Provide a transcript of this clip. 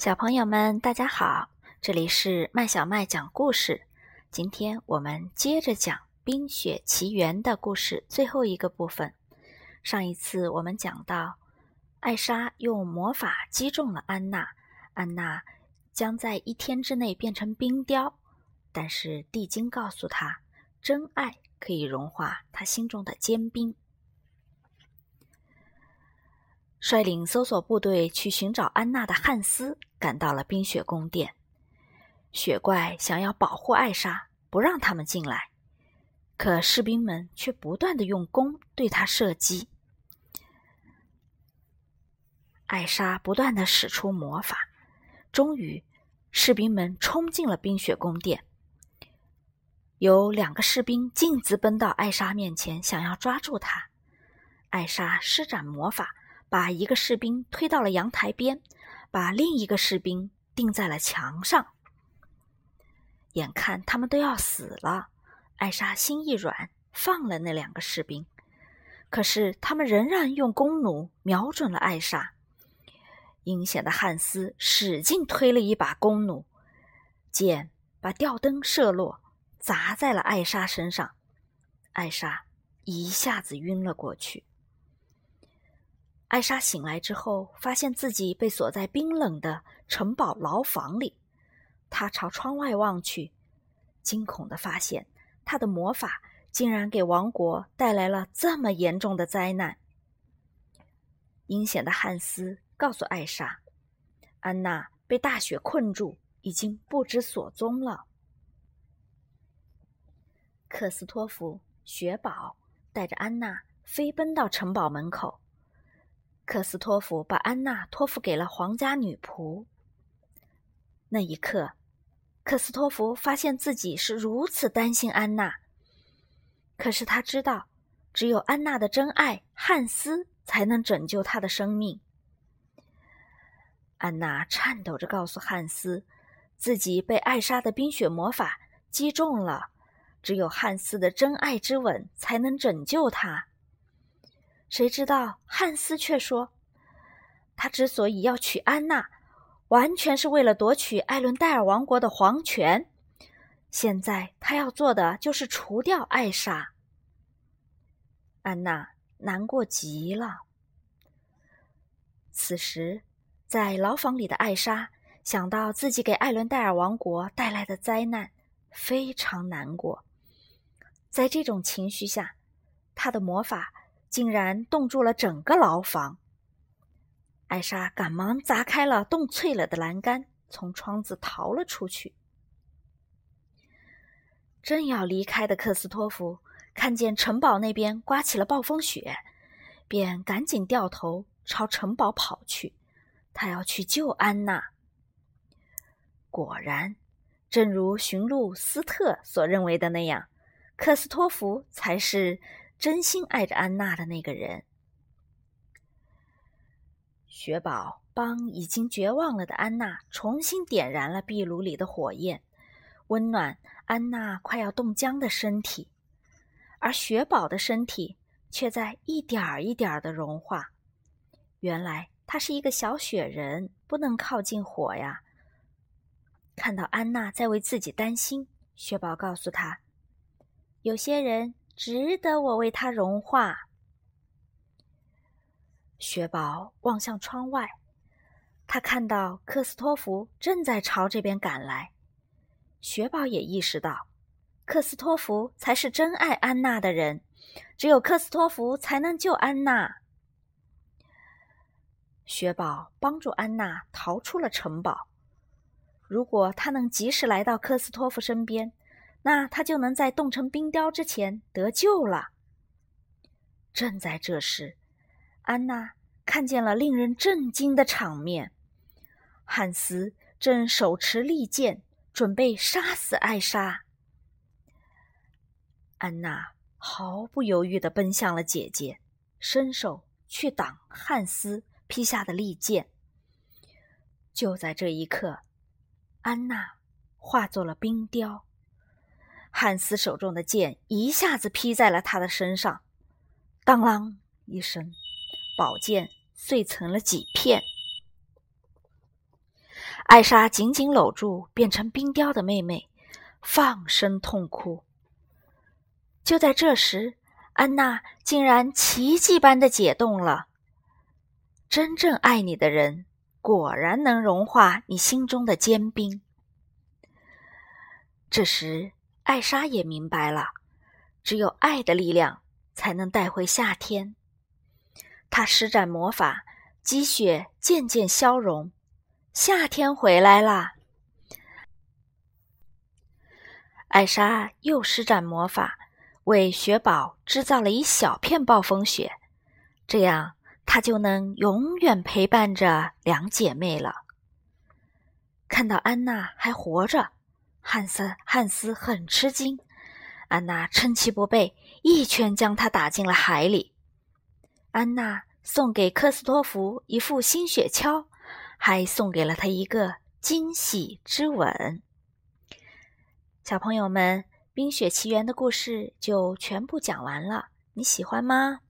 小朋友们，大家好！这里是麦小麦讲故事。今天我们接着讲《冰雪奇缘》的故事，最后一个部分。上一次我们讲到，艾莎用魔法击中了安娜，安娜将在一天之内变成冰雕。但是地精告诉她，真爱可以融化她心中的坚冰。率领搜索部队去寻找安娜的汉斯赶到了冰雪宫殿。雪怪想要保护艾莎，不让他们进来，可士兵们却不断的用弓对他射击。艾莎不断的使出魔法，终于，士兵们冲进了冰雪宫殿。有两个士兵径直奔到艾莎面前，想要抓住她。艾莎施展魔法。把一个士兵推到了阳台边，把另一个士兵钉在了墙上。眼看他们都要死了，艾莎心一软，放了那两个士兵。可是他们仍然用弓弩瞄准了艾莎。阴险的汉斯使劲推了一把弓弩，箭把吊灯射落，砸在了艾莎身上。艾莎一下子晕了过去。艾莎醒来之后，发现自己被锁在冰冷的城堡牢房里。她朝窗外望去，惊恐的发现，她的魔法竟然给王国带来了这么严重的灾难。阴险的汉斯告诉艾莎，安娜被大雪困住，已经不知所踪了。克斯托弗、雪宝带着安娜飞奔到城堡门口。克斯托弗把安娜托付给了皇家女仆。那一刻，克斯托弗发现自己是如此担心安娜。可是他知道，只有安娜的真爱汉斯才能拯救她的生命。安娜颤抖着告诉汉斯，自己被艾莎的冰雪魔法击中了，只有汉斯的真爱之吻才能拯救她。谁知道汉斯却说，他之所以要娶安娜，完全是为了夺取艾伦戴尔王国的皇权。现在他要做的就是除掉艾莎。安娜难过极了。此时，在牢房里的艾莎想到自己给艾伦戴尔王国带来的灾难，非常难过。在这种情绪下，她的魔法。竟然冻住了整个牢房。艾莎赶忙砸开了冻脆了的栏杆，从窗子逃了出去。正要离开的克斯托弗看见城堡那边刮起了暴风雪，便赶紧掉头朝城堡跑去。他要去救安娜。果然，正如驯鹿斯特所认为的那样，克斯托弗才是。真心爱着安娜的那个人，雪宝帮已经绝望了的安娜重新点燃了壁炉里的火焰，温暖安娜快要冻僵的身体，而雪宝的身体却在一点儿一点儿的融化。原来他是一个小雪人，不能靠近火呀。看到安娜在为自己担心，雪宝告诉她：“有些人。”值得我为他融化。雪宝望向窗外，他看到克斯托弗正在朝这边赶来。雪宝也意识到，克斯托弗才是真爱安娜的人，只有克斯托弗才能救安娜。雪宝帮助安娜逃出了城堡。如果他能及时来到克斯托弗身边，那他就能在冻成冰雕之前得救了。正在这时，安娜看见了令人震惊的场面：汉斯正手持利剑，准备杀死艾莎。安娜毫不犹豫地奔向了姐姐，伸手去挡汉斯劈下的利剑。就在这一刻，安娜化作了冰雕。汉斯手中的剑一下子劈在了他的身上，当啷一声，宝剑碎成了几片。艾莎紧紧搂住变成冰雕的妹妹，放声痛哭。就在这时，安娜竟然奇迹般的解冻了。真正爱你的人，果然能融化你心中的坚冰。这时，艾莎也明白了，只有爱的力量才能带回夏天。她施展魔法，积雪渐渐消融，夏天回来啦。艾莎又施展魔法，为雪宝制造了一小片暴风雪，这样她就能永远陪伴着两姐妹了。看到安娜还活着。汉斯汉斯很吃惊，安娜趁其不备，一拳将他打进了海里。安娜送给科斯托弗一副新雪橇，还送给了他一个惊喜之吻。小朋友们，《冰雪奇缘》的故事就全部讲完了，你喜欢吗？